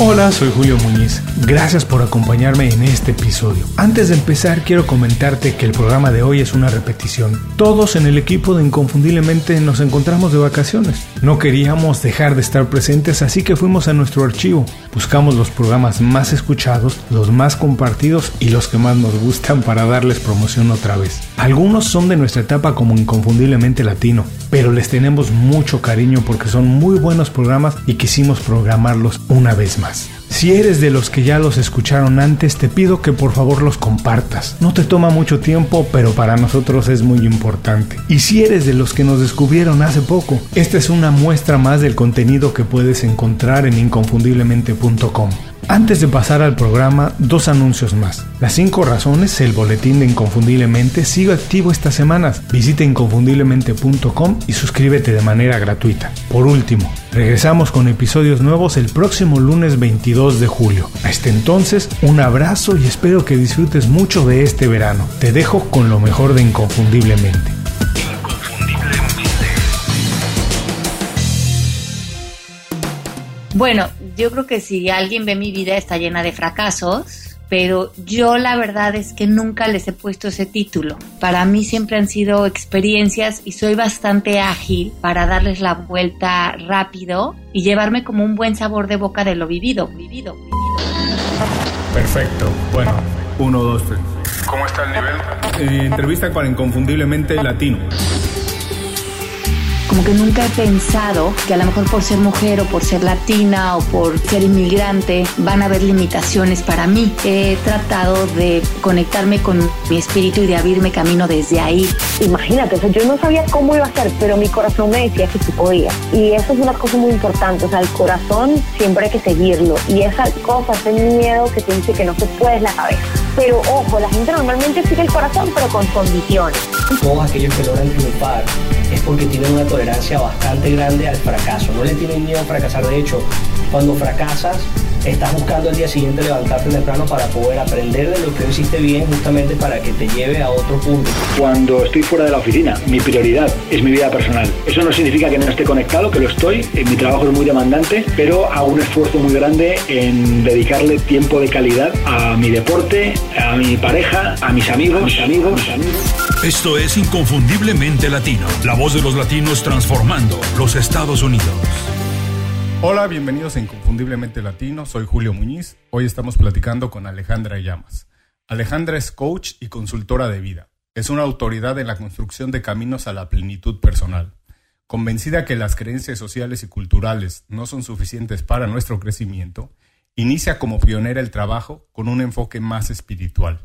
Hola, soy Julio Muñiz. Gracias por acompañarme en este episodio. Antes de empezar, quiero comentarte que el programa de hoy es una repetición. Todos en el equipo de Inconfundiblemente nos encontramos de vacaciones. No queríamos dejar de estar presentes, así que fuimos a nuestro archivo. Buscamos los programas más escuchados, los más compartidos y los que más nos gustan para darles promoción otra vez. Algunos son de nuestra etapa como Inconfundiblemente Latino, pero les tenemos mucho cariño porque son muy buenos programas y quisimos programarlos una vez más. Si eres de los que ya los escucharon antes, te pido que por favor los compartas. No te toma mucho tiempo, pero para nosotros es muy importante. Y si eres de los que nos descubrieron hace poco, esta es una muestra más del contenido que puedes encontrar en inconfundiblemente.com. Antes de pasar al programa, dos anuncios más. Las 5 razones, el boletín de Inconfundiblemente, sigue activo estas semanas. Visita inconfundiblemente.com y suscríbete de manera gratuita. Por último, regresamos con episodios nuevos el próximo lunes 22 de julio. Hasta entonces, un abrazo y espero que disfrutes mucho de este verano. Te dejo con lo mejor de Inconfundiblemente. Bueno, yo creo que si alguien ve mi vida está llena de fracasos, pero yo la verdad es que nunca les he puesto ese título. Para mí siempre han sido experiencias y soy bastante ágil para darles la vuelta rápido y llevarme como un buen sabor de boca de lo vivido, vivido, vivido. Perfecto. Bueno, uno, dos, tres. ¿Cómo está el nivel? Eh, entrevista para Inconfundiblemente Latino como que nunca he pensado que a lo mejor por ser mujer o por ser latina o por ser inmigrante van a haber limitaciones para mí. He tratado de conectarme con mi espíritu y de abrirme camino desde ahí. Imagínate, yo no sabía cómo iba a ser, pero mi corazón me decía que sí podía. Y eso es una cosa muy importante, o sea, el corazón siempre hay que seguirlo. Y esa cosa, ese miedo que te dice que no se puede es la cabeza. Pero ojo, la gente normalmente sigue el corazón, pero con condiciones. Todos aquellos que logran triunfar es porque tienen una tolerancia bastante grande al fracaso. No le tienen miedo a fracasar. De hecho, cuando fracasas, estás buscando el día siguiente levantarte temprano para poder aprender de lo que hiciste bien justamente para que te lleve a otro punto. Cuando estoy fuera de la oficina, mi prioridad es mi vida personal. Eso no significa que no esté conectado, que lo estoy. Mi trabajo es muy demandante, pero hago un esfuerzo muy grande en dedicarle tiempo de calidad a mi deporte, a mi pareja, a mis amigos, amigos, mis amigos. Esto es Inconfundiblemente Latino, la voz de los latinos transformando los Estados Unidos. Hola, bienvenidos a Inconfundiblemente Latino, soy Julio Muñiz. Hoy estamos platicando con Alejandra Llamas. Alejandra es coach y consultora de vida. Es una autoridad en la construcción de caminos a la plenitud personal. Convencida que las creencias sociales y culturales no son suficientes para nuestro crecimiento, inicia como pionera el trabajo con un enfoque más espiritual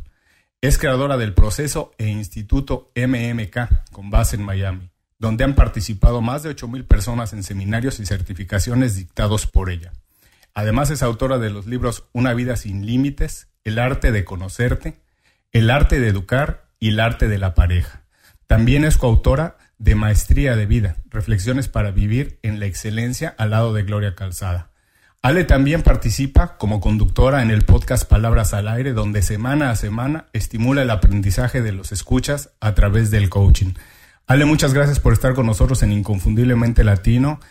es creadora del proceso e Instituto MMK con base en Miami, donde han participado más de 8.000 personas en seminarios y certificaciones dictados por ella. Además es autora de los libros Una vida sin límites, El arte de conocerte, El arte de educar y El arte de la pareja. También es coautora de Maestría de Vida, Reflexiones para Vivir en la Excelencia al lado de Gloria Calzada. Ale también participa como conductora en el podcast Palabras al Aire, donde semana a semana estimula el aprendizaje de los escuchas a través del coaching. Ale, muchas gracias por estar con nosotros en Inconfundiblemente Latino.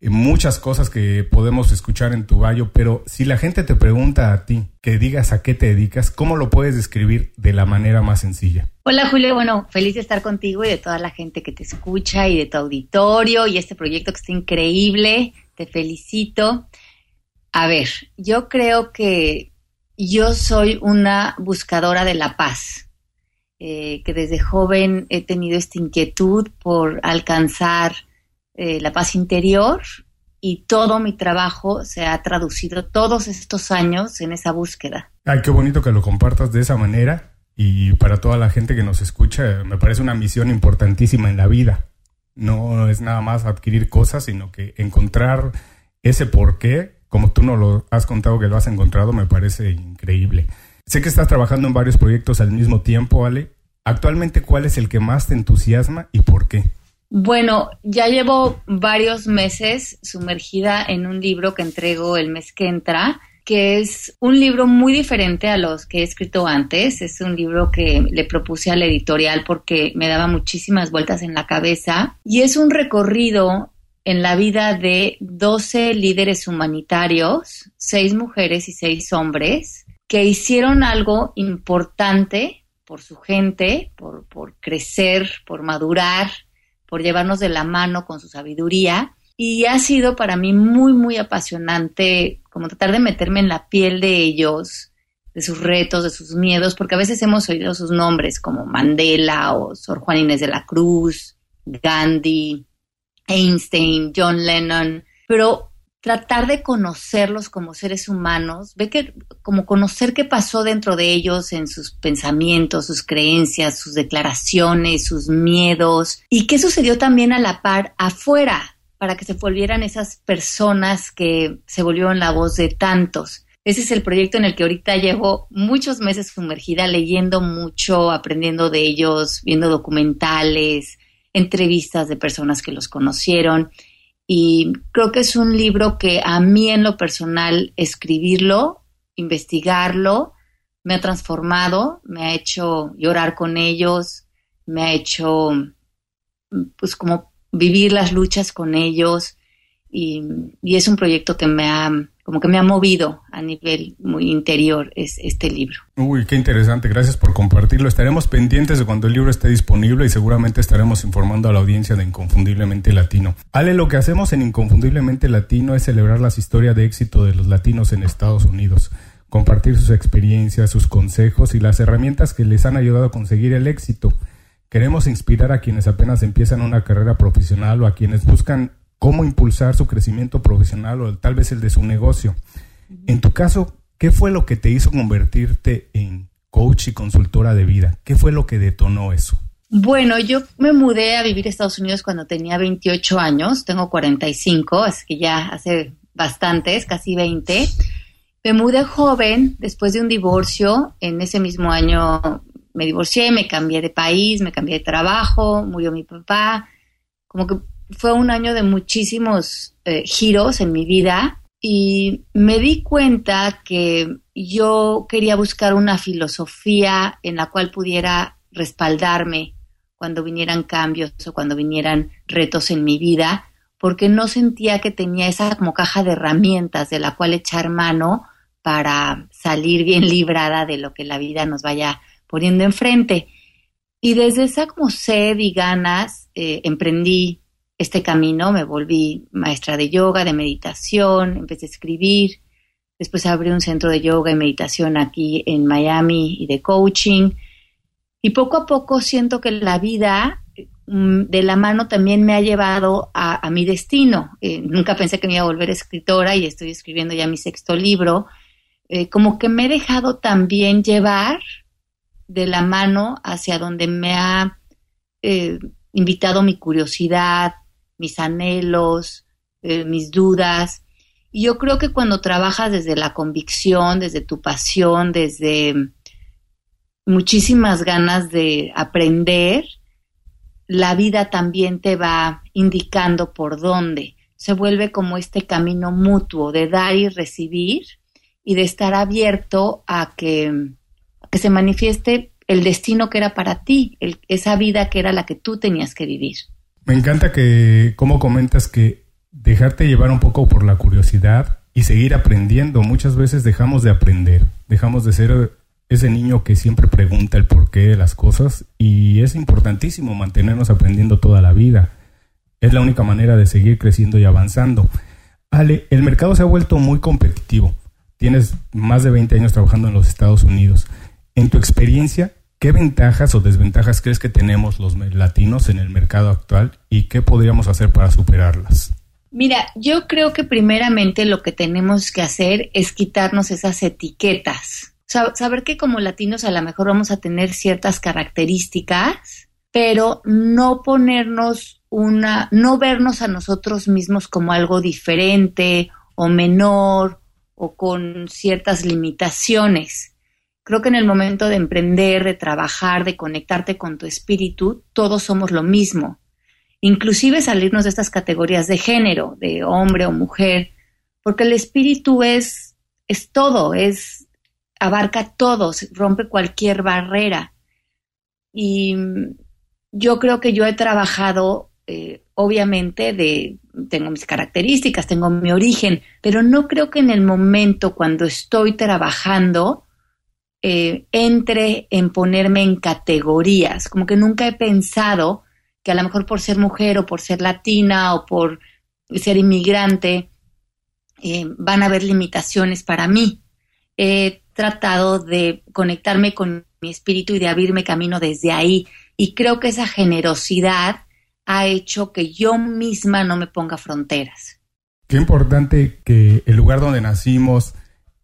Eh, muchas cosas que podemos escuchar en tu gallo, pero si la gente te pregunta a ti que digas a qué te dedicas, ¿cómo lo puedes describir de la manera más sencilla? Hola Julio, bueno, feliz de estar contigo y de toda la gente que te escucha y de tu auditorio y este proyecto que está increíble. Te felicito. A ver, yo creo que yo soy una buscadora de la paz, eh, que desde joven he tenido esta inquietud por alcanzar eh, la paz interior y todo mi trabajo se ha traducido todos estos años en esa búsqueda. Ay, qué bonito que lo compartas de esa manera y para toda la gente que nos escucha me parece una misión importantísima en la vida. No es nada más adquirir cosas, sino que encontrar ese por qué como tú nos lo has contado que lo has encontrado, me parece increíble. Sé que estás trabajando en varios proyectos al mismo tiempo, Ale. Actualmente, ¿cuál es el que más te entusiasma y por qué? Bueno, ya llevo varios meses sumergida en un libro que entrego el mes que entra, que es un libro muy diferente a los que he escrito antes. Es un libro que le propuse a la editorial porque me daba muchísimas vueltas en la cabeza y es un recorrido en la vida de 12 líderes humanitarios, seis mujeres y seis hombres, que hicieron algo importante por su gente, por, por crecer, por madurar, por llevarnos de la mano con su sabiduría. Y ha sido para mí muy, muy apasionante como tratar de meterme en la piel de ellos, de sus retos, de sus miedos, porque a veces hemos oído sus nombres como Mandela o Sor Juan Inés de la Cruz, Gandhi, Einstein, John Lennon, pero tratar de conocerlos como seres humanos, ve que como conocer qué pasó dentro de ellos en sus pensamientos, sus creencias, sus declaraciones, sus miedos y qué sucedió también a la par afuera para que se volvieran esas personas que se volvieron la voz de tantos. Ese es el proyecto en el que ahorita llevo muchos meses sumergida, leyendo mucho, aprendiendo de ellos, viendo documentales, entrevistas de personas que los conocieron. Y creo que es un libro que a mí en lo personal escribirlo, investigarlo, me ha transformado, me ha hecho llorar con ellos, me ha hecho pues como vivir las luchas con ellos y, y es un proyecto que me ha como que me ha movido a nivel muy interior es este libro. Uy, qué interesante, gracias por compartirlo. Estaremos pendientes de cuando el libro esté disponible y seguramente estaremos informando a la audiencia de Inconfundiblemente Latino. Ale, lo que hacemos en Inconfundiblemente Latino es celebrar las historias de éxito de los latinos en Estados Unidos, compartir sus experiencias, sus consejos y las herramientas que les han ayudado a conseguir el éxito. Queremos inspirar a quienes apenas empiezan una carrera profesional o a quienes buscan cómo impulsar su crecimiento profesional o tal vez el de su negocio. En tu caso, ¿qué fue lo que te hizo convertirte en coach y consultora de vida? ¿Qué fue lo que detonó eso? Bueno, yo me mudé a vivir a Estados Unidos cuando tenía 28 años, tengo 45, así que ya hace bastantes, casi 20. Me mudé joven después de un divorcio, en ese mismo año me divorcié, me cambié de país, me cambié de trabajo, murió mi papá, como que fue un año de muchísimos eh, giros en mi vida y me di cuenta que yo quería buscar una filosofía en la cual pudiera respaldarme cuando vinieran cambios o cuando vinieran retos en mi vida, porque no sentía que tenía esa como caja de herramientas de la cual echar mano para salir bien librada de lo que la vida nos vaya poniendo enfrente. Y desde esa como sed y ganas eh, emprendí este camino, me volví maestra de yoga, de meditación, empecé a escribir, después abrí un centro de yoga y meditación aquí en Miami y de coaching. Y poco a poco siento que la vida mm, de la mano también me ha llevado a, mi destino. Eh, nunca pensé que me iba a volver escritora y estoy escribiendo ya mi sexto libro. Eh, como que me he dejado también llevar de la mano hacia donde me ha eh, invitado mi curiosidad, mis anhelos, eh, mis dudas. Y yo creo que cuando trabajas desde la convicción, desde tu pasión, desde muchísimas ganas de aprender, la vida también te va indicando por dónde. Se vuelve como este camino mutuo de dar y recibir y de estar abierto a que, que se manifieste el destino que era para ti, esa vida que era la que tú tenías que vivir. Me encanta que, como comentas, que dejarte llevar un poco por la curiosidad y seguir aprendiendo. Muchas veces dejamos de aprender, dejamos de ser ese niño que siempre pregunta el porqué de las cosas y es importantísimo mantenernos aprendiendo toda la vida. Es la única manera de seguir creciendo y avanzando. Ale, el mercado se ha vuelto muy competitivo. Tienes más de 20 años trabajando en los Estados Unidos. En tu experiencia, ¿Qué ventajas o desventajas crees que tenemos los latinos en el mercado actual y qué podríamos hacer para superarlas? Mira, yo creo que primeramente lo que tenemos que hacer es quitarnos esas etiquetas. saber que como latinos a lo mejor vamos a tener ciertas características, pero no ponernos una, no vernos a nosotros mismos como algo diferente o menor o con ciertas limitaciones Creo que en el momento de emprender, de trabajar, de conectarte con tu espíritu, todos somos lo mismo. Inclusive salirnos de estas categorías de género, de hombre o mujer, porque el espíritu es, es todo, es, abarca todo, rompe cualquier barrera. Y yo creo que yo he trabajado, eh, obviamente, de tengo mis características, tengo mi origen, pero no creo que en el momento cuando estoy trabajando eh, entre en ponerme en categorías, como que nunca he pensado que a lo mejor por ser mujer o por ser latina o por ser inmigrante eh, van a haber limitaciones para mí. He tratado de conectarme con mi espíritu y de abrirme camino desde ahí. Y creo que esa generosidad ha hecho que yo misma no me ponga fronteras. Qué importante que el lugar donde nacimos,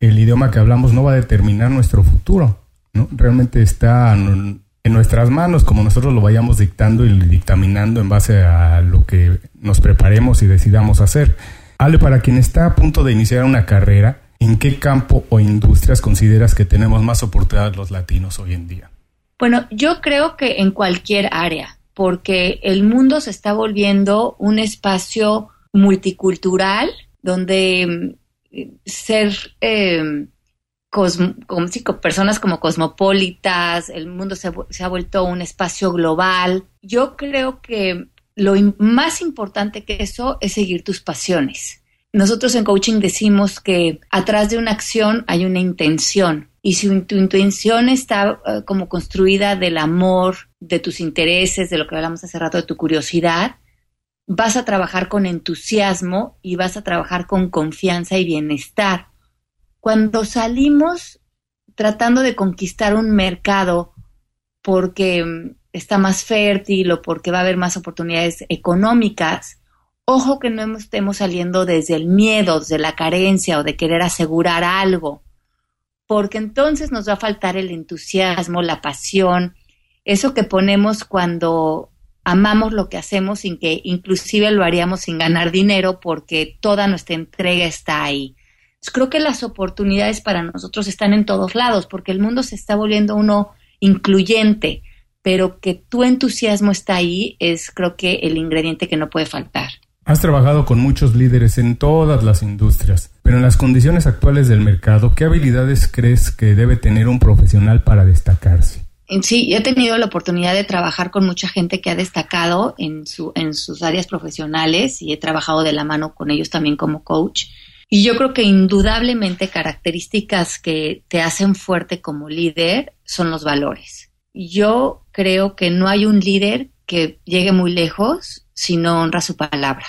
el idioma que hablamos no va a determinar nuestro futuro, ¿no? Realmente está en nuestras manos, como nosotros lo vayamos dictando y dictaminando en base a lo que nos preparemos y decidamos hacer. Ale, para quien está a punto de iniciar una carrera, ¿en qué campo o industrias consideras que tenemos más oportunidades los latinos hoy en día? Bueno, yo creo que en cualquier área porque el mundo se está volviendo un espacio multicultural donde ser eh, personas como cosmopolitas, el mundo se, se, ha vuelto un espacio global. Yo creo que lo más importante que eso es seguir tus pasiones. Nosotros en coaching decimos que atrás de una acción hay una intención. Y si tu intención está eh, como construida del amor, de tus intereses, de lo que hablamos hace rato, de tu curiosidad, vas a trabajar con entusiasmo y vas a trabajar con confianza y bienestar. Cuando salimos tratando de conquistar un mercado porque mm, está más fértil o porque va a haber más oportunidades económicas, ojo que no estemos saliendo desde el miedo, desde la carencia o de querer asegurar algo porque entonces nos va a faltar el entusiasmo, la pasión, eso que ponemos cuando amamos lo que hacemos sin que inclusive lo haríamos sin ganar dinero porque toda nuestra entrega está ahí. creo que las oportunidades para nosotros están en todos lados porque el mundo se está volviendo uno incluyente, pero que tu entusiasmo está ahí es creo que el ingrediente que no puede faltar. Has trabajado con muchos líderes en todas las industrias, pero en las condiciones actuales del mercado, ¿qué habilidades crees que debe tener un profesional para destacarse? Sí, he tenido la oportunidad de trabajar con mucha gente que ha destacado en, su, en sus áreas profesionales y he trabajado de la mano con ellos también como coach. Y yo creo que indudablemente características que te hacen fuerte como líder son los valores. Yo creo que no hay un líder que llegue muy lejos si no honra su palabra.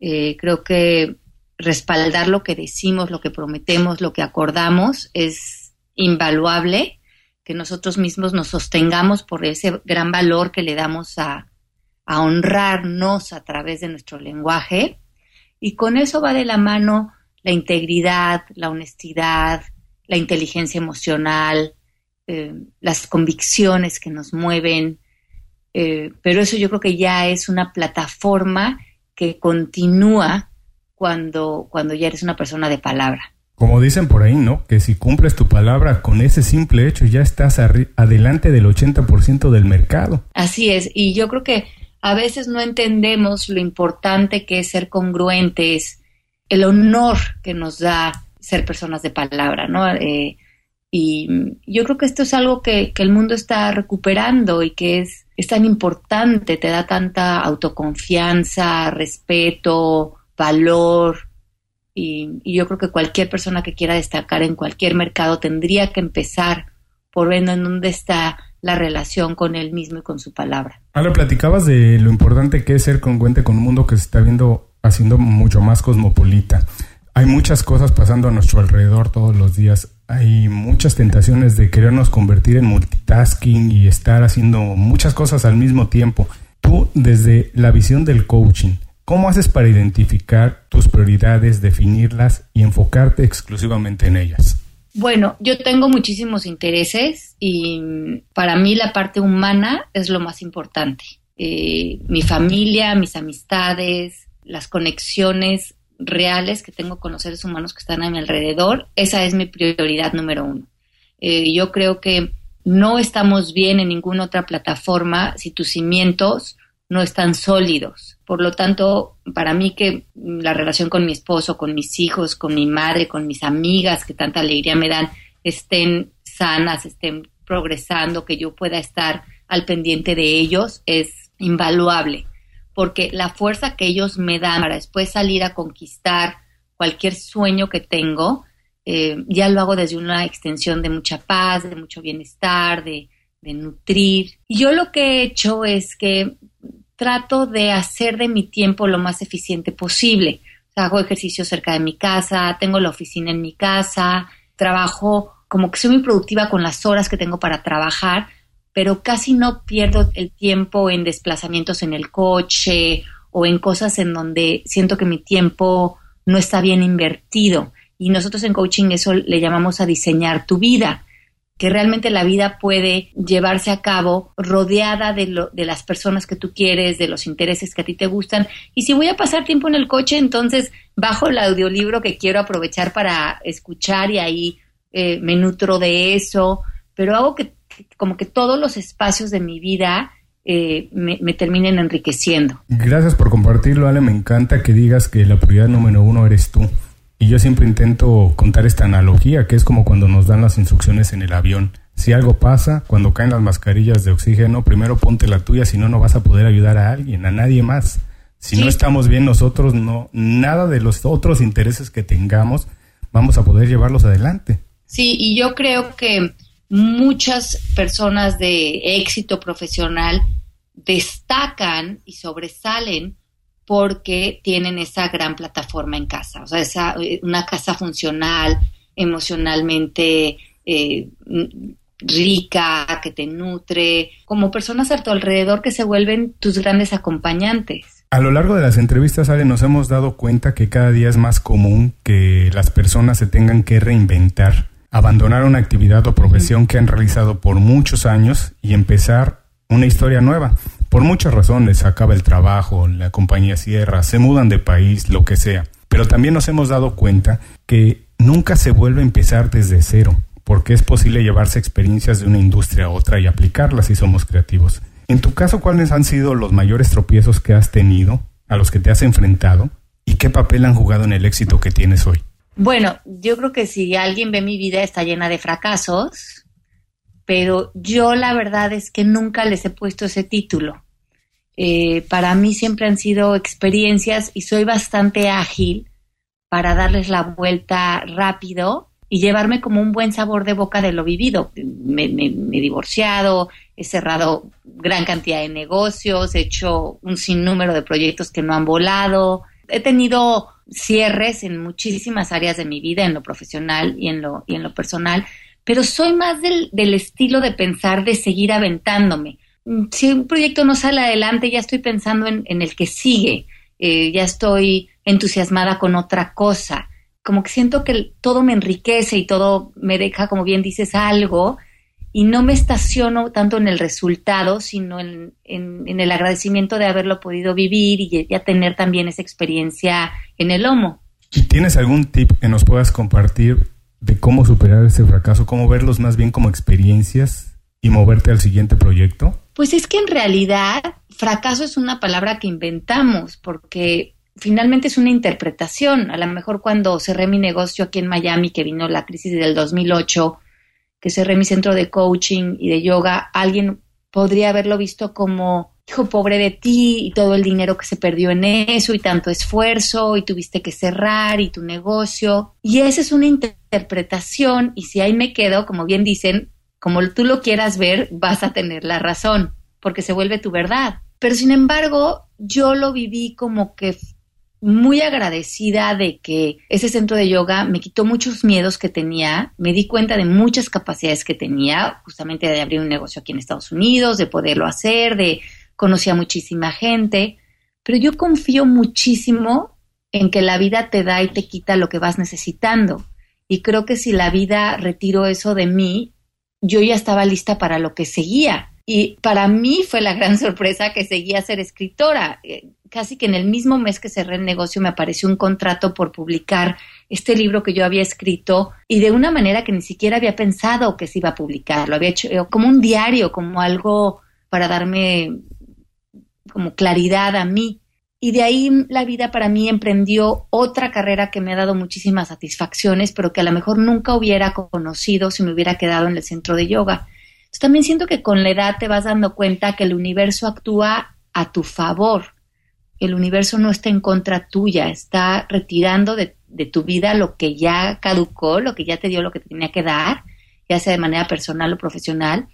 Eh, creo que respaldar lo que decimos, lo que prometemos, lo que acordamos es invaluable, que nosotros mismos nos sostengamos por ese gran valor que le damos a, honrarnos a través de nuestro lenguaje. Y con eso va de la mano la integridad, la honestidad, la inteligencia emocional, eh, las convicciones que nos mueven, eh, pero eso yo creo que ya es una plataforma que continúa cuando, cuando ya eres una persona de palabra. Como dicen por ahí, ¿no? Que si cumples tu palabra con ese simple hecho ya estás adelante del 80% del mercado. Así es, y yo creo que a veces no entendemos lo importante que es ser congruentes, el honor que nos da ser personas de palabra, ¿no? Eh, y yo creo que esto es algo que, el mundo está recuperando y que es, es tan importante, te da tanta autoconfianza, respeto, valor. Y, yo creo que cualquier persona que quiera destacar en cualquier mercado tendría que empezar por ver en dónde está la relación con él mismo y con su palabra. Ahora platicabas de lo importante que es ser congruente con un mundo que se está viendo haciendo mucho más cosmopolita. Hay muchas cosas pasando a nuestro alrededor todos los días hay muchas tentaciones de querernos convertir en multitasking y estar haciendo muchas cosas al mismo tiempo. Tú, desde la visión del coaching, ¿cómo haces para identificar tus prioridades, definirlas y enfocarte exclusivamente en ellas? Bueno, yo tengo muchísimos intereses y para mí la parte humana es lo más importante. Eh, mi familia, mis amistades, las conexiones reales que tengo con los seres humanos que están a mi alrededor, esa es mi prioridad número uno. Eh, yo creo que no estamos bien en ninguna otra plataforma si tus cimientos no están sólidos. Por lo tanto, para mí que la relación con mi esposo, con mis hijos, con mi madre, con mis amigas que tanta alegría me dan, estén sanas, estén progresando, que yo pueda estar al pendiente de ellos, es invaluable porque la fuerza que ellos me dan para después salir a conquistar cualquier sueño que tengo, eh, ya lo hago desde una extensión de mucha paz, de mucho bienestar, de, de nutrir. Y yo lo que he hecho es que trato de hacer de mi tiempo lo más eficiente posible. hago ejercicio cerca de mi casa, tengo la oficina en mi casa, trabajo como que soy muy productiva con las horas que tengo para trabajar, pero casi no pierdo el tiempo en desplazamientos en el coche o en cosas en donde siento que mi tiempo no está bien invertido. Y nosotros en coaching eso le llamamos a diseñar tu vida, que realmente la vida puede llevarse a cabo rodeada de, lo, de las personas que tú quieres, de los intereses que a ti te gustan. Y si voy a pasar tiempo en el coche, entonces bajo el audiolibro que quiero aprovechar para escuchar y ahí eh, me nutro de eso, pero hago que como que todos los espacios de mi vida eh, me, me, terminen enriqueciendo. Gracias por compartirlo, Ale. Me encanta que digas que la prioridad número uno eres tú. Y yo siempre intento contar esta analogía, que es como cuando nos dan las instrucciones en el avión. Si algo pasa, cuando caen las mascarillas de oxígeno, primero ponte la tuya, si no, no vas a poder ayudar a alguien, a nadie más. Si no estamos bien nosotros, no, nada de los otros intereses que tengamos, vamos a poder llevarlos adelante. Sí, y yo creo que muchas personas de éxito profesional destacan y sobresalen porque tienen esa gran plataforma en casa, o sea, esa, eh, una casa funcional, emocionalmente eh, rica, que te nutre, como personas a tu alrededor que se vuelven tus grandes acompañantes. A lo largo de las entrevistas, Ale, nos hemos dado cuenta que cada día es más común que las personas se tengan que reinventar abandonar una actividad o profesión que han realizado por muchos años y empezar una historia nueva. Por muchas razones, acaba el trabajo, la compañía cierra, se mudan de país, lo que sea. Pero también nos hemos dado cuenta que nunca se vuelve a empezar desde cero, porque es posible llevarse experiencias de una industria a otra y aplicarlas si somos creativos. En tu caso, ¿cuáles han sido los mayores tropiezos que has tenido, a los que te has enfrentado, y qué papel han jugado en el éxito que tienes hoy? Bueno, yo creo que si alguien ve mi vida está llena de fracasos, pero yo la verdad es que nunca les he puesto ese título. Eh, para mí siempre han sido experiencias y soy bastante ágil para darles la vuelta rápido y llevarme como un buen sabor de boca de lo vivido. Me, me, he divorciado, he cerrado gran cantidad de negocios, he hecho un sinnúmero de proyectos que no han volado, he tenido cierres en muchísimas áreas de mi vida, en lo profesional y en lo, y en lo personal, pero soy más del, del estilo de pensar de seguir aventándome. Mm, si un proyecto no sale adelante, ya estoy pensando en, en el que sigue, eh, ya estoy entusiasmada con otra cosa. Como que siento que todo me enriquece y todo me deja, como bien dices, algo y no me estaciono tanto en el resultado, sino en, el agradecimiento de haberlo podido vivir y ya tener también esa experiencia en el lomo. ¿Tienes algún tip que nos puedas compartir de cómo superar ese fracaso, cómo verlos más bien como experiencias y moverte al siguiente proyecto? Pues es que en realidad fracaso es una palabra que inventamos porque finalmente es una interpretación. A lo mejor cuando cerré mi negocio aquí en Miami, que vino la crisis del 2008, que cerré mi centro de coaching y de yoga, alguien podría haberlo visto como, hijo pobre de ti y todo el dinero que se perdió en eso y tanto esfuerzo y tuviste que cerrar y tu negocio. Y esa es una interpretación y si ahí me quedo, como bien dicen, como tú lo quieras ver, vas a tener la razón, porque se vuelve tu verdad. Pero sin embargo, yo lo viví como que muy agradecida de que ese centro de yoga me quitó muchos miedos que tenía, me di cuenta de muchas capacidades que tenía, justamente de abrir un negocio aquí en Estados Unidos, de poderlo hacer, de conocer a muchísima gente, pero yo confío muchísimo en que la vida te da y te quita lo que vas necesitando. Y creo que si la vida retiró eso de mí, yo ya estaba lista para lo que seguía. Y para mí fue la gran sorpresa que seguía ser escritora. Eh, casi que en el mismo mes que cerré el negocio me apareció un contrato por publicar este libro que yo había escrito y de una manera que ni siquiera había pensado que se iba a publicar. Lo había hecho eh, como un diario, como algo para darme como claridad a mí. Y de ahí la vida para mí emprendió otra carrera que me ha dado muchísimas satisfacciones, pero que a lo mejor nunca hubiera conocido si me hubiera quedado en el centro de yoga. también siento que con la edad te vas dando cuenta que el universo actúa a tu favor el universo no está en contra tuya, está retirando de, tu vida lo que ya caducó, lo que ya te dio lo que te tenía que dar, ya sea de manera personal o profesional,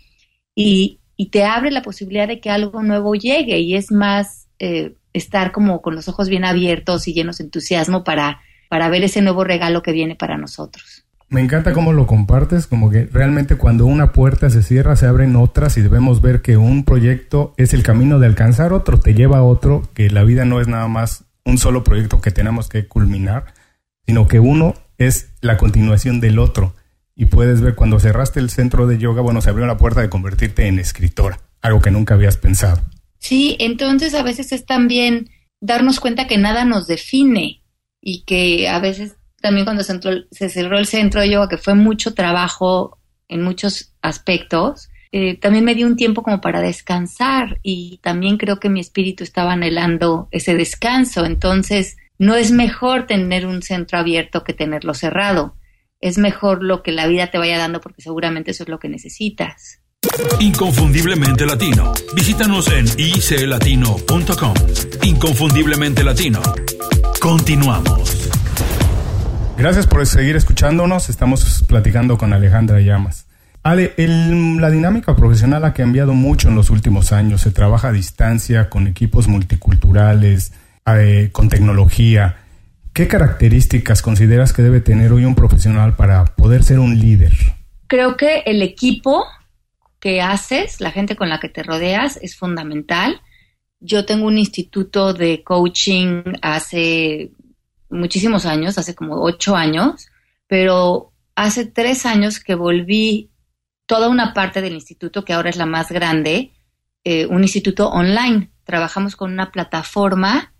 y te abre la posibilidad de que algo nuevo llegue y es más eh, estar como con los ojos bien abiertos y llenos de entusiasmo para, para ver ese nuevo regalo que viene para nosotros. Me encanta cómo lo compartes, como que realmente cuando una puerta se cierra se abren otras y debemos ver que un proyecto es el camino de alcanzar otro, te lleva a otro, que la vida no es nada más un solo proyecto que tenemos que culminar, sino que uno es la continuación del otro. Y puedes ver cuando cerraste el centro de yoga, bueno, se abrió la puerta de convertirte en escritora, algo que nunca habías pensado. Sí, entonces a veces es también darnos cuenta que nada nos define y que a veces también cuando se, cerró el centro de yoga, que fue mucho trabajo en muchos aspectos, eh, también me dio un tiempo como para descansar y también creo que mi espíritu estaba anhelando ese descanso. Entonces, no es mejor tener un centro abierto que tenerlo cerrado. Es mejor lo que la vida te vaya dando porque seguramente eso es lo que necesitas. Inconfundiblemente latino. Visítanos en iclatino.com. Inconfundiblemente latino. Continuamos. Gracias por seguir escuchándonos. Estamos platicando con Alejandra Llamas. Ale, la dinámica profesional ha cambiado mucho en los últimos años. Se trabaja a distancia con equipos multiculturales, eh, con tecnología. ¿Qué características consideras que debe tener hoy un profesional para poder ser un líder? Creo que el equipo que haces, la gente con la que te rodeas, es fundamental. Yo tengo un instituto de coaching hace muchísimos años, hace como ocho años, pero hace tres años que volví toda una parte del instituto, que ahora es la más grande, eh, un instituto online. Trabajamos con una plataforma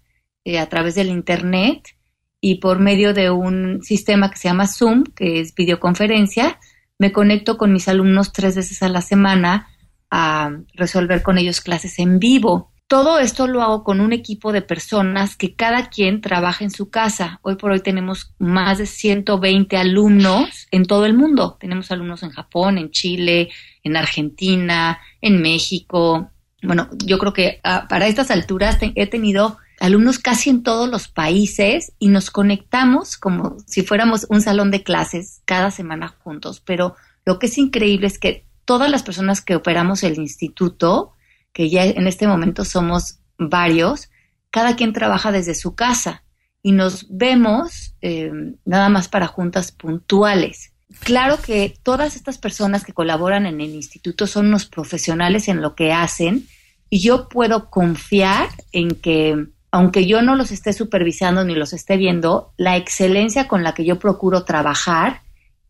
eh, a través del Internet y por medio de un sistema que se llama Zoom, que es videoconferencia, me conecto con mis alumnos tres veces a la semana a resolver con ellos clases en vivo. Todo esto lo hago con un equipo de personas que cada quien trabaja en su casa. Hoy por hoy tenemos más de 120 alumnos en todo el mundo. Tenemos alumnos en Japón, en Chile, en Argentina, en México. Bueno, yo creo que ah, para estas alturas he tenido alumnos casi en todos los países y nos conectamos como si fuéramos un salón de clases cada semana juntos. Pero lo que es increíble es que todas las personas que operamos el instituto, que ya en este momento somos varios, cada quien trabaja desde su casa y nos vemos eh, nada más para juntas puntuales. Claro que todas estas personas que colaboran en el instituto son unos profesionales en lo que hacen y yo puedo confiar en que, aunque yo no los esté supervisando ni los esté viendo, la excelencia con la que yo procuro trabajar,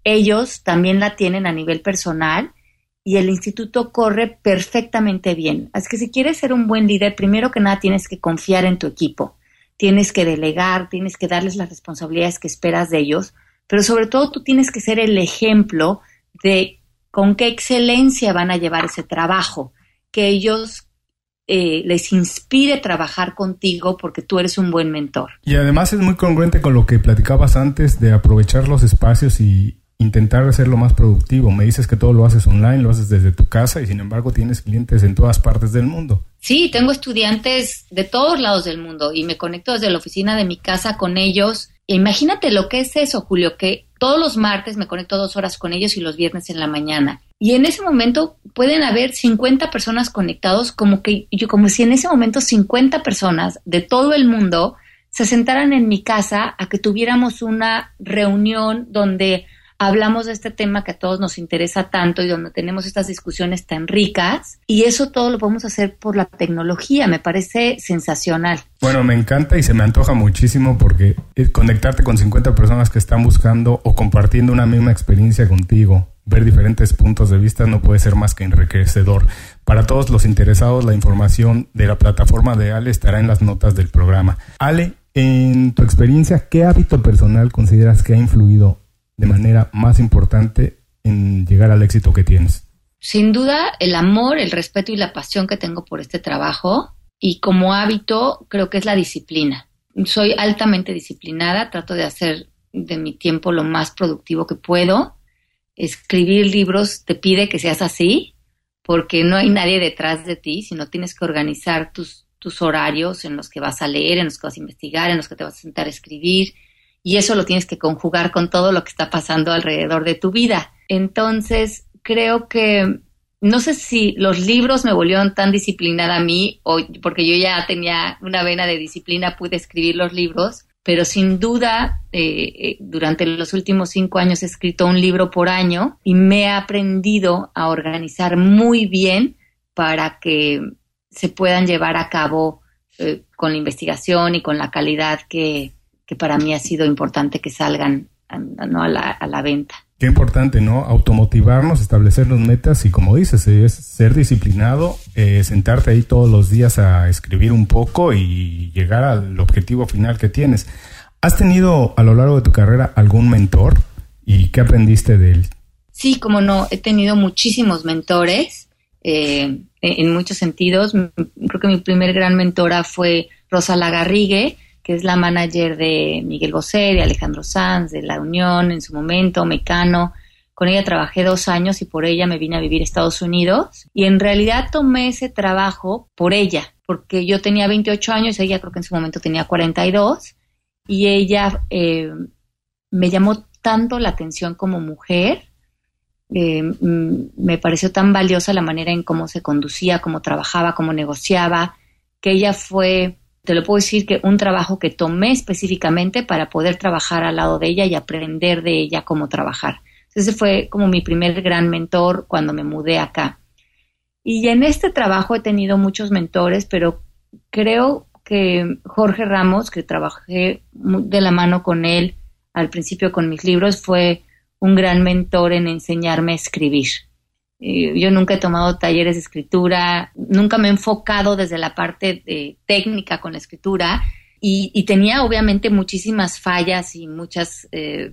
ellos también la tienen a nivel personal y el instituto corre perfectamente bien. Así que si quieres ser un buen líder, primero que nada tienes que confiar en tu equipo, tienes que delegar, tienes que darles las responsabilidades que esperas de ellos, pero sobre todo tú tienes que ser el ejemplo de con qué excelencia van a llevar ese trabajo, que ellos eh, les inspire trabajar contigo porque tú eres un buen mentor. Y además es muy congruente con lo que platicabas antes de aprovechar los espacios y, intentar hacerlo más productivo. Me dices que todo lo haces online, lo haces desde tu casa y sin embargo tienes clientes en todas partes del mundo. Sí, tengo estudiantes de todos lados del mundo y me conecto desde la oficina de mi casa con ellos. E imagínate lo que es eso, Julio, que todos los martes me conecto dos horas con ellos y los viernes en la mañana. Y en ese momento pueden haber 50 personas conectados, como que yo, como si en ese momento 50 personas de todo el mundo se sentaran en mi casa a que tuviéramos una reunión donde hablamos de este tema que a todos nos interesa tanto y donde tenemos estas discusiones tan ricas y eso todo lo podemos hacer por la tecnología, me parece sensacional. Bueno, me encanta y se me antoja muchísimo porque conectarte con 50 personas que están buscando o compartiendo una misma experiencia contigo, ver diferentes puntos de vista no puede ser más que enriquecedor. Para todos los interesados, la información de la plataforma de Ale estará en las notas del programa. Ale, en tu experiencia, ¿qué hábito personal consideras que ha influido de manera más importante en llegar al éxito que tienes? Sin duda, el amor, el respeto y la pasión que tengo por este trabajo y como hábito creo que es la disciplina. Soy altamente disciplinada, trato de hacer de mi tiempo lo más productivo que puedo. Escribir libros te pide que seas así, porque no hay nadie detrás de ti, sino tienes que organizar tus tus horarios en los que vas a leer, en los que vas a investigar, en los que te vas a sentar a escribir, y eso lo tienes que conjugar con todo lo que está pasando alrededor de tu vida. Entonces, creo que no sé si los libros me volvieron tan disciplinada a mí, o porque yo ya tenía una vena de disciplina, pude escribir los libros, pero sin duda eh, eh, durante los últimos cinco años he escrito un libro por año y me he aprendido a organizar muy bien para que se puedan llevar a cabo eh, con la investigación y con la calidad que, para mí ha sido importante que salgan ¿no? a, la, a la venta. Qué importante, ¿no? Automotivarnos, establecernos metas y como dices, es ser disciplinado, eh, sentarte ahí todos los días a escribir un poco y llegar al objetivo final que tienes. ¿Has tenido a lo largo de tu carrera algún mentor y qué aprendiste de él? Sí, como no, he tenido muchísimos mentores eh, en muchos sentidos. Creo que mi primer gran mentora fue Rosa Lagarrigue, que es la manager de Miguel Bosé, de Alejandro Sanz, de La Unión en su momento, Mecano. Con ella trabajé dos años y por ella me vine a vivir a Estados Unidos. Y en realidad tomé ese trabajo por ella, porque yo tenía 28 años, ella creo que en su momento tenía 42, y ella eh, me llamó tanto la atención como mujer, eh, mm, me pareció tan valiosa la manera en cómo se conducía, cómo trabajaba, cómo negociaba, que ella fue te lo puedo decir que un trabajo que tomé específicamente para poder trabajar al lado de ella y aprender de ella cómo trabajar. Ese fue como mi primer gran mentor cuando me mudé acá. Y en este trabajo he tenido muchos mentores, pero creo que Jorge Ramos, que trabajé de la mano con él al principio con mis libros, fue un gran mentor en enseñarme a escribir. Eh, yo nunca he tomado talleres de escritura, nunca me he enfocado desde la parte de técnica con la escritura y, tenía obviamente muchísimas fallas y muchas eh,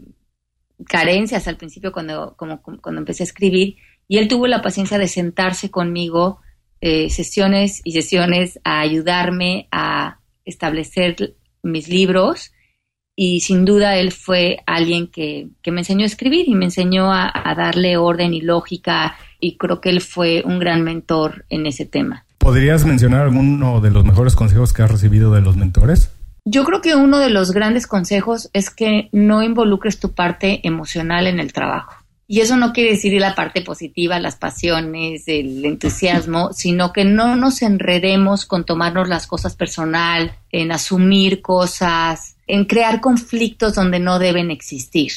carencias al principio cuando, cuando empecé a escribir y él tuvo la paciencia de sentarse conmigo eh, sesiones y sesiones a ayudarme a establecer mis libros y sin duda él fue alguien que, me enseñó a escribir y me enseñó a, darle orden y lógica y creo que él fue un gran mentor en ese tema. ¿Podrías mencionar alguno de los mejores consejos que has recibido de los mentores? Yo creo que uno de los grandes consejos es que no involucres tu parte emocional en el trabajo. Y eso no quiere decir la parte positiva, las pasiones, el entusiasmo, sino que no nos enredemos con tomarnos las cosas personal, en asumir cosas, en crear conflictos donde no deben existir.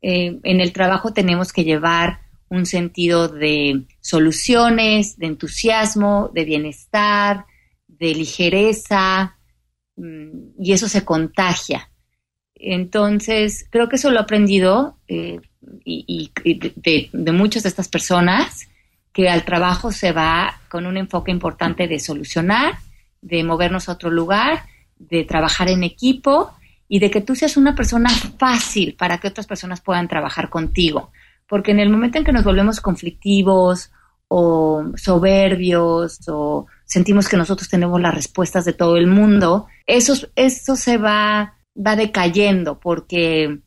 Eh, en el trabajo tenemos que llevar un sentido de soluciones, de entusiasmo, de bienestar, de ligereza, mm, y eso se contagia. Entonces, creo que eso lo he aprendido eh, y, de, de, muchas de estas personas, que al trabajo se va con un enfoque importante de solucionar, de movernos a otro lugar, de trabajar en equipo y de que tú seas una persona fácil para que otras personas puedan trabajar contigo porque en el momento en que nos volvemos conflictivos o soberbios o sentimos que nosotros tenemos las respuestas de todo el mundo, eso, eso se va, va decayendo porque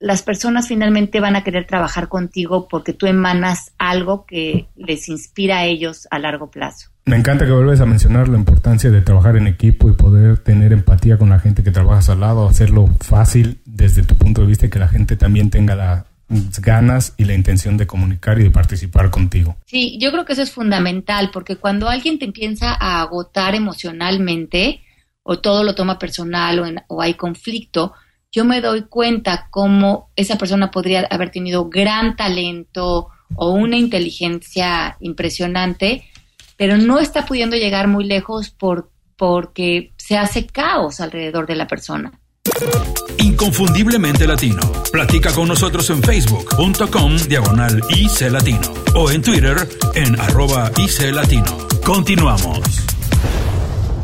las personas finalmente van a querer trabajar contigo porque tú emanas algo que les inspira a ellos a largo plazo. Me encanta que vuelves a mencionar la importancia de trabajar en equipo y poder tener empatía con la gente que trabajas al lado, hacerlo fácil desde tu punto de vista y que la gente también tenga la ganas y la intención de comunicar y de participar contigo. Sí, yo creo que eso es fundamental porque cuando alguien te empieza a agotar emocionalmente o todo lo toma personal o, hay conflicto, yo me doy cuenta cómo esa persona podría haber tenido gran talento o una inteligencia impresionante, pero no está pudiendo llegar muy lejos por, porque se hace caos alrededor de la persona. Inconfundiblemente latino. Platica con nosotros en facebook.com diagonal IC Latino o en Twitter en arroba IC Latino. Continuamos.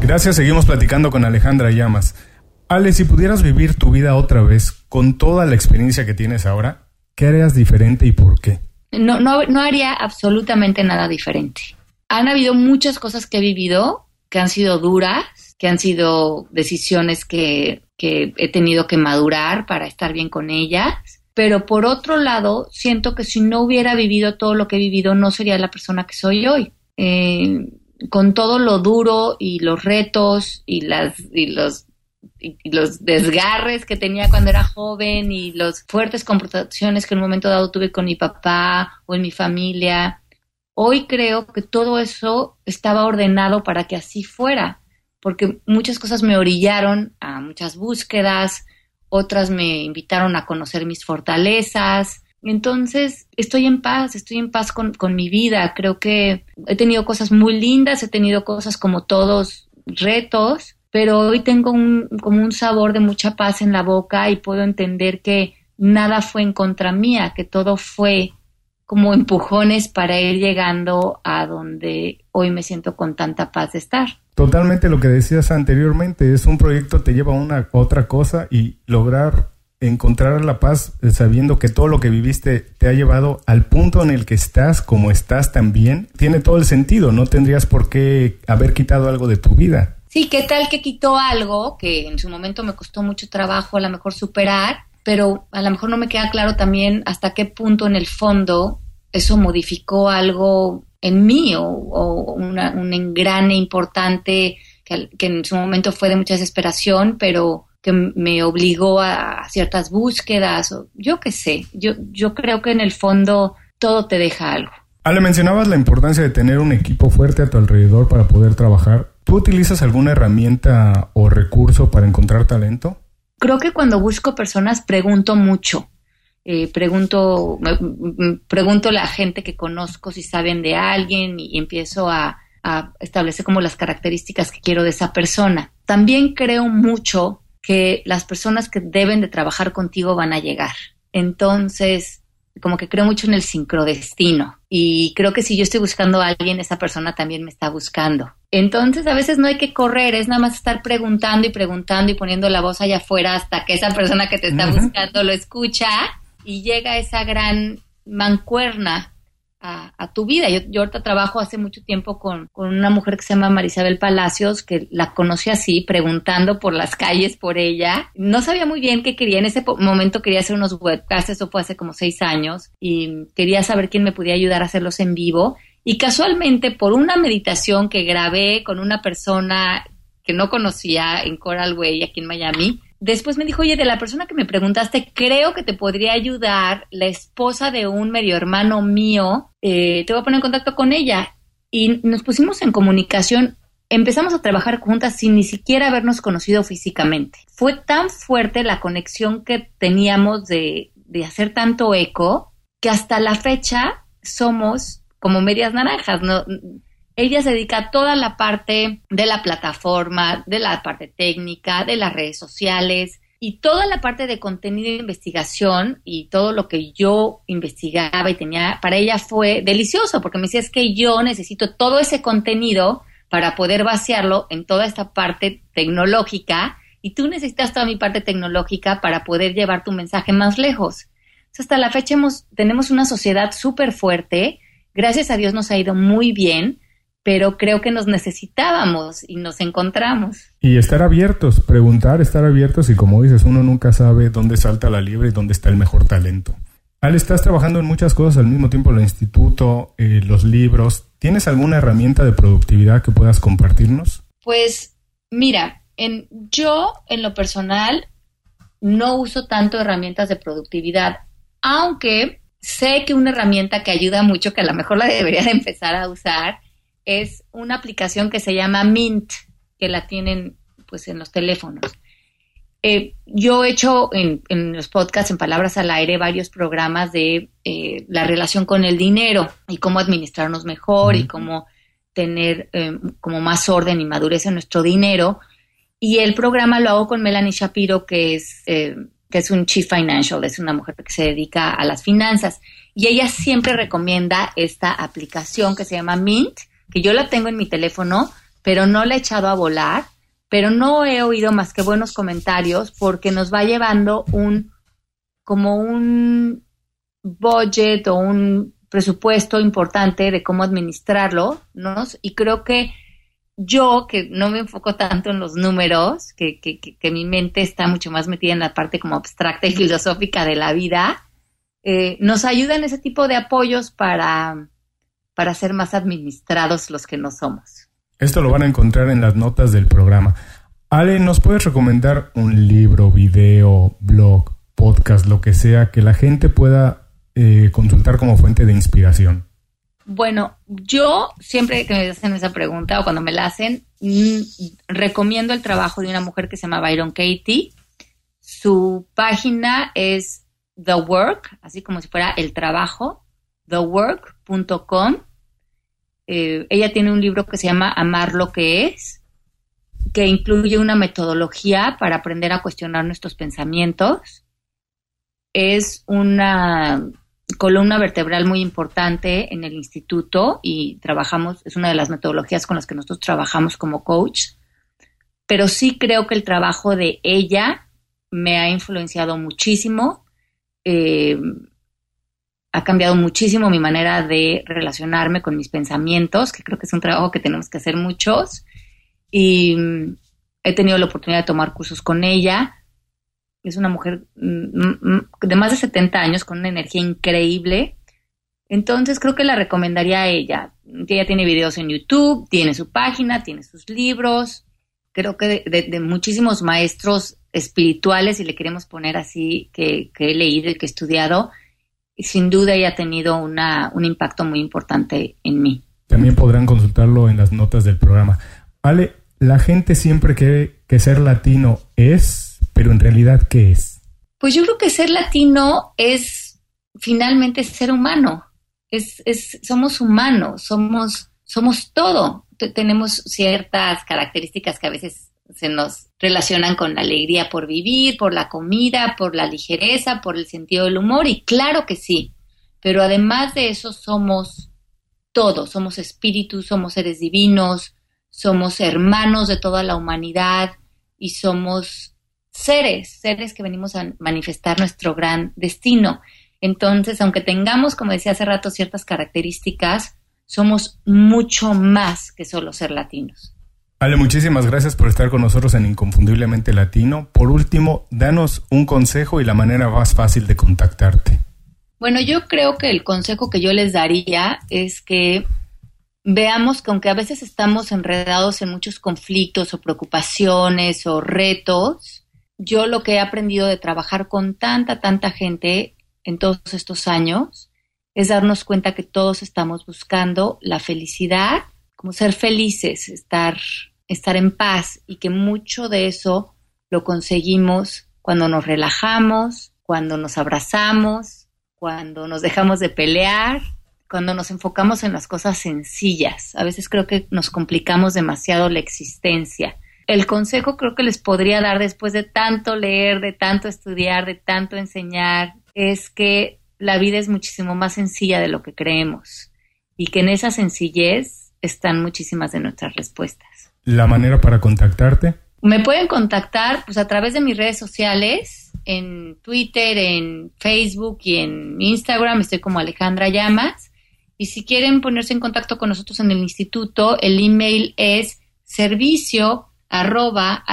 Gracias, seguimos platicando con Alejandra Llamas. Ale, si pudieras vivir tu vida otra vez con toda la experiencia que tienes ahora, ¿qué harías diferente y por qué? No, no, no haría absolutamente nada diferente. Han habido muchas cosas que he vivido que han sido duras, que han sido decisiones que que he tenido que madurar para estar bien con ellas. Pero por otro lado, siento que si no hubiera vivido todo lo que he vivido, no sería la persona que soy hoy. Eh, con todo lo duro y los retos y las y los y los desgarres que tenía cuando era joven y las fuertes confrontaciones que en un momento dado tuve con mi papá o en mi familia. Hoy creo que todo eso estaba ordenado para que así fuera, porque muchas cosas me orillaron a muchas búsquedas, otras me invitaron a conocer mis fortalezas. Entonces, estoy en paz, estoy en paz con, con mi vida. Creo que he tenido cosas muy lindas, he tenido cosas como todos retos, pero hoy tengo un, como un sabor de mucha paz en la boca y puedo entender que nada fue en contra mía, que todo fue como empujones para ir llegando a donde hoy me siento con tanta paz de estar. Totalmente lo que decías anteriormente, es un proyecto te lleva a una otra cosa y lograr encontrar la paz eh, sabiendo que todo lo que viviste te ha llevado al punto en el que estás como estás también, tiene todo el sentido, no tendrías por qué haber quitado algo de tu vida. Sí, ¿qué tal que quitó algo que en su momento me costó mucho trabajo a lo mejor superar, pero a lo mejor no me queda claro también hasta qué punto en el fondo eso modificó algo en mí o, un engrane importante que, en su momento fue de mucha desesperación, pero que me obligó a, ciertas búsquedas, o yo qué sé, yo, yo creo que en el fondo todo te deja algo. Ale, mencionabas la importancia de tener un equipo fuerte a tu alrededor para poder trabajar. ¿Tú utilizas alguna herramienta o recurso para encontrar talento? Creo que cuando busco personas pregunto mucho. Eh, pregunto, pregunto a la gente que conozco si saben de alguien y empiezo a, a establecer como las características que quiero de esa persona. También creo mucho que las personas que deben de trabajar contigo van a llegar. Entonces, como que creo mucho en el sincrodestino y creo que si yo estoy buscando a alguien, esa persona también me está buscando. Entonces a veces no hay que correr, es nada más estar preguntando y preguntando y poniendo la voz allá afuera hasta que esa persona que te está buscando lo escucha y llega esa gran mancuerna a, tu vida. Yo, yo, ahorita trabajo hace mucho tiempo con, con, una mujer que se llama Marisabel Palacios, que la conocí así, preguntando por las calles por ella. No sabía muy bien qué quería. En ese momento quería hacer unos webcasts, eso fue hace como seis años, y quería saber quién me podía ayudar a hacerlos en vivo. Y casualmente, por una meditación que grabé con una persona que no conocía en Coral Way, aquí en Miami, Después me dijo, oye, de la persona que me preguntaste, creo que te podría ayudar la esposa de un medio hermano mío. Eh, te voy a poner en contacto con ella. Y nos pusimos en comunicación. Empezamos a trabajar juntas sin ni siquiera habernos conocido físicamente. Fue tan fuerte la conexión que teníamos de, de hacer tanto eco que hasta la fecha somos como medias naranjas. ¿no? ella se dedica a toda la parte de la plataforma, de la parte técnica, de las redes sociales y toda la parte de contenido de investigación y todo lo que yo investigaba y tenía, para ella fue delicioso porque me decía es que yo necesito todo ese contenido para poder vaciarlo en toda esta parte tecnológica y tú necesitas toda mi parte tecnológica para poder llevar tu mensaje más lejos. hasta la fecha hemos, tenemos una sociedad súper fuerte, gracias a Dios nos ha ido muy bien, pero creo que nos necesitábamos y nos encontramos. Y estar abiertos, preguntar, estar abiertos y como dices, uno nunca sabe dónde salta la liebre y dónde está el mejor talento. Al estás trabajando en muchas cosas al mismo tiempo, el instituto, eh, los libros. ¿Tienes alguna herramienta de productividad que puedas compartirnos? Pues mira, en, yo en lo personal no uso tanto herramientas de productividad, aunque sé que una herramienta que ayuda mucho, que a lo mejor la debería de empezar a usar, es una aplicación que se llama Mint, que la tienen pues en los teléfonos. Eh, yo he hecho en, los podcasts, en Palabras al Aire, varios programas de eh, la relación con el dinero y cómo administrarnos mejor y cómo tener eh, como más orden y madurez en nuestro dinero. Y el programa lo hago con Melanie Shapiro, que es, que es un Chief Financial, es una mujer que se dedica a las finanzas. Y ella siempre recomienda esta aplicación que se llama Mint, que yo la tengo en mi teléfono, pero no la he echado a volar, pero no he oído más que buenos comentarios porque nos va llevando un como un budget o un presupuesto importante de cómo administrarlo, ¿no? Y creo que yo, que no me enfoco tanto en los números, que, que, que, mi mente está mucho más metida en la parte como abstracta y filosófica de la vida, eh, nos ayudan ese tipo de apoyos para, para ser más administrados los que no somos. Esto lo van a encontrar en las notas del programa. Ale, ¿nos puedes recomendar un libro, video, blog, podcast, lo que sea, que la gente pueda eh, consultar como fuente de inspiración? Bueno, yo siempre que me hacen esa pregunta o cuando me la hacen, mm, recomiendo el trabajo de una mujer que se llama Byron Katie. Su página es The Work, así como si fuera el trabajo, thework.com. Eh, ella tiene un libro que se llama Amar lo que es, que incluye una metodología para aprender a cuestionar nuestros pensamientos. Es una columna vertebral muy importante en el instituto y trabajamos, es una de las metodologías con las que nosotros trabajamos como coach, pero sí creo que el trabajo de ella me ha influenciado muchísimo, eh, ha cambiado muchísimo mi manera de relacionarme con mis pensamientos, que creo que es un trabajo que tenemos que hacer muchos, y mm, he tenido la oportunidad de tomar cursos con ella. Es una mujer mm, mm, de más de 70 años con una energía increíble. Entonces creo que la recomendaría a ella. Ella tiene videos en YouTube, tiene su página, tiene sus libros. Creo que de, muchísimos maestros espirituales, si le queremos poner así, que, he leído y que he estudiado, sin duda ella ha tenido una, un impacto muy importante en mí. También podrán consultarlo en las notas del programa. Ale, la gente siempre cree que ser latino es, pero en realidad, ¿qué es? Pues yo creo que ser latino es finalmente ser humano. Es, es, somos humanos, somos, somos todo. tenemos ciertas características que a veces se nos relacionan con la alegría por vivir, por la comida, por la ligereza, por el sentido del humor, y claro que sí. Pero además de eso somos todo, somos espíritus, somos seres divinos, somos hermanos de toda la humanidad y somos seres, seres que venimos a manifestar nuestro gran destino. Entonces, aunque tengamos, como decía hace rato, ciertas características, somos mucho más que solo ser latinos. Ale, muchísimas gracias por estar con nosotros en Inconfundiblemente Latino. Por último, danos un consejo y la manera más fácil de contactarte. Bueno, yo creo que el consejo que yo les daría es que veamos que aunque a veces estamos enredados en muchos conflictos o preocupaciones o retos, yo lo que he aprendido de trabajar con tanta, tanta gente en todos estos años es darnos cuenta que todos estamos buscando la felicidad, como ser felices, estar, estar en paz y que mucho de eso lo conseguimos cuando nos relajamos, cuando nos abrazamos, cuando nos dejamos de pelear cuando nos enfocamos en las cosas sencillas. A veces creo que nos complicamos demasiado la existencia. El consejo creo que les podría dar después de tanto leer, de tanto estudiar, de tanto enseñar, es que la vida es muchísimo más sencilla de lo que creemos y que en esa sencillez están muchísimas de nuestras respuestas. ¿La manera para contactarte? Me pueden contactar pues, a través de mis redes sociales, en Twitter, en Facebook y en Instagram, estoy como Alejandra Llamas. Y si quieren ponerse en contacto con nosotros en el instituto, el email es servicio arroba.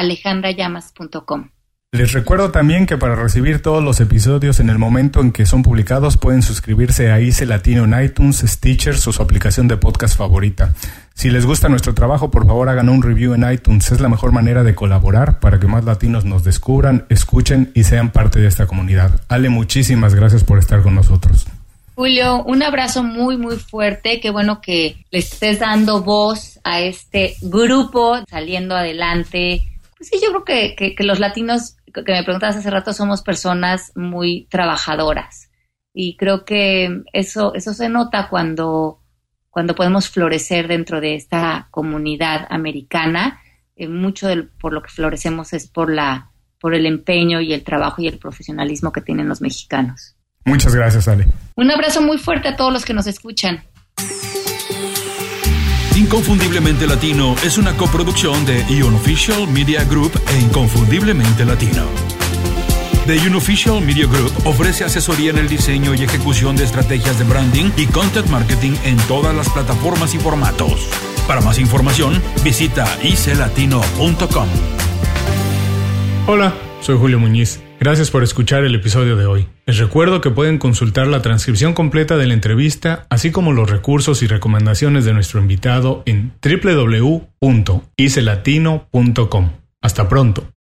Les recuerdo también que para recibir todos los episodios en el momento en que son publicados pueden suscribirse a ICE Latino en iTunes, Stitchers o su aplicación de podcast favorita. Si les gusta nuestro trabajo, por favor hagan un review en iTunes. Es la mejor manera de colaborar para que más latinos nos descubran, escuchen y sean parte de esta comunidad. Ale, muchísimas gracias por estar con nosotros. Julio, un abrazo muy, muy fuerte. Qué bueno que le estés dando voz a este grupo saliendo adelante. Pues sí, yo creo que, que, los latinos, que me preguntabas hace rato, somos personas muy trabajadoras. Y creo que eso, eso se nota cuando, cuando podemos florecer dentro de esta comunidad americana. Eh, mucho por lo que florecemos es por, la, por el empeño y el trabajo y el profesionalismo que tienen los mexicanos. Muchas gracias, Ale. Un abrazo muy fuerte a todos los que nos escuchan. Inconfundiblemente Latino es una coproducción de Unofficial Media Group e Inconfundiblemente Latino. The Unofficial Media Group ofrece asesoría en el diseño y ejecución de estrategias de branding y content marketing en todas las plataformas y formatos. Para más información, visita icelatino.com. Hola. Soy Julio Muñiz. Gracias por escuchar el episodio de hoy. Les recuerdo que pueden consultar la transcripción completa de la entrevista, así como los recursos y recomendaciones de nuestro invitado en www.icelatino.com. Hasta pronto.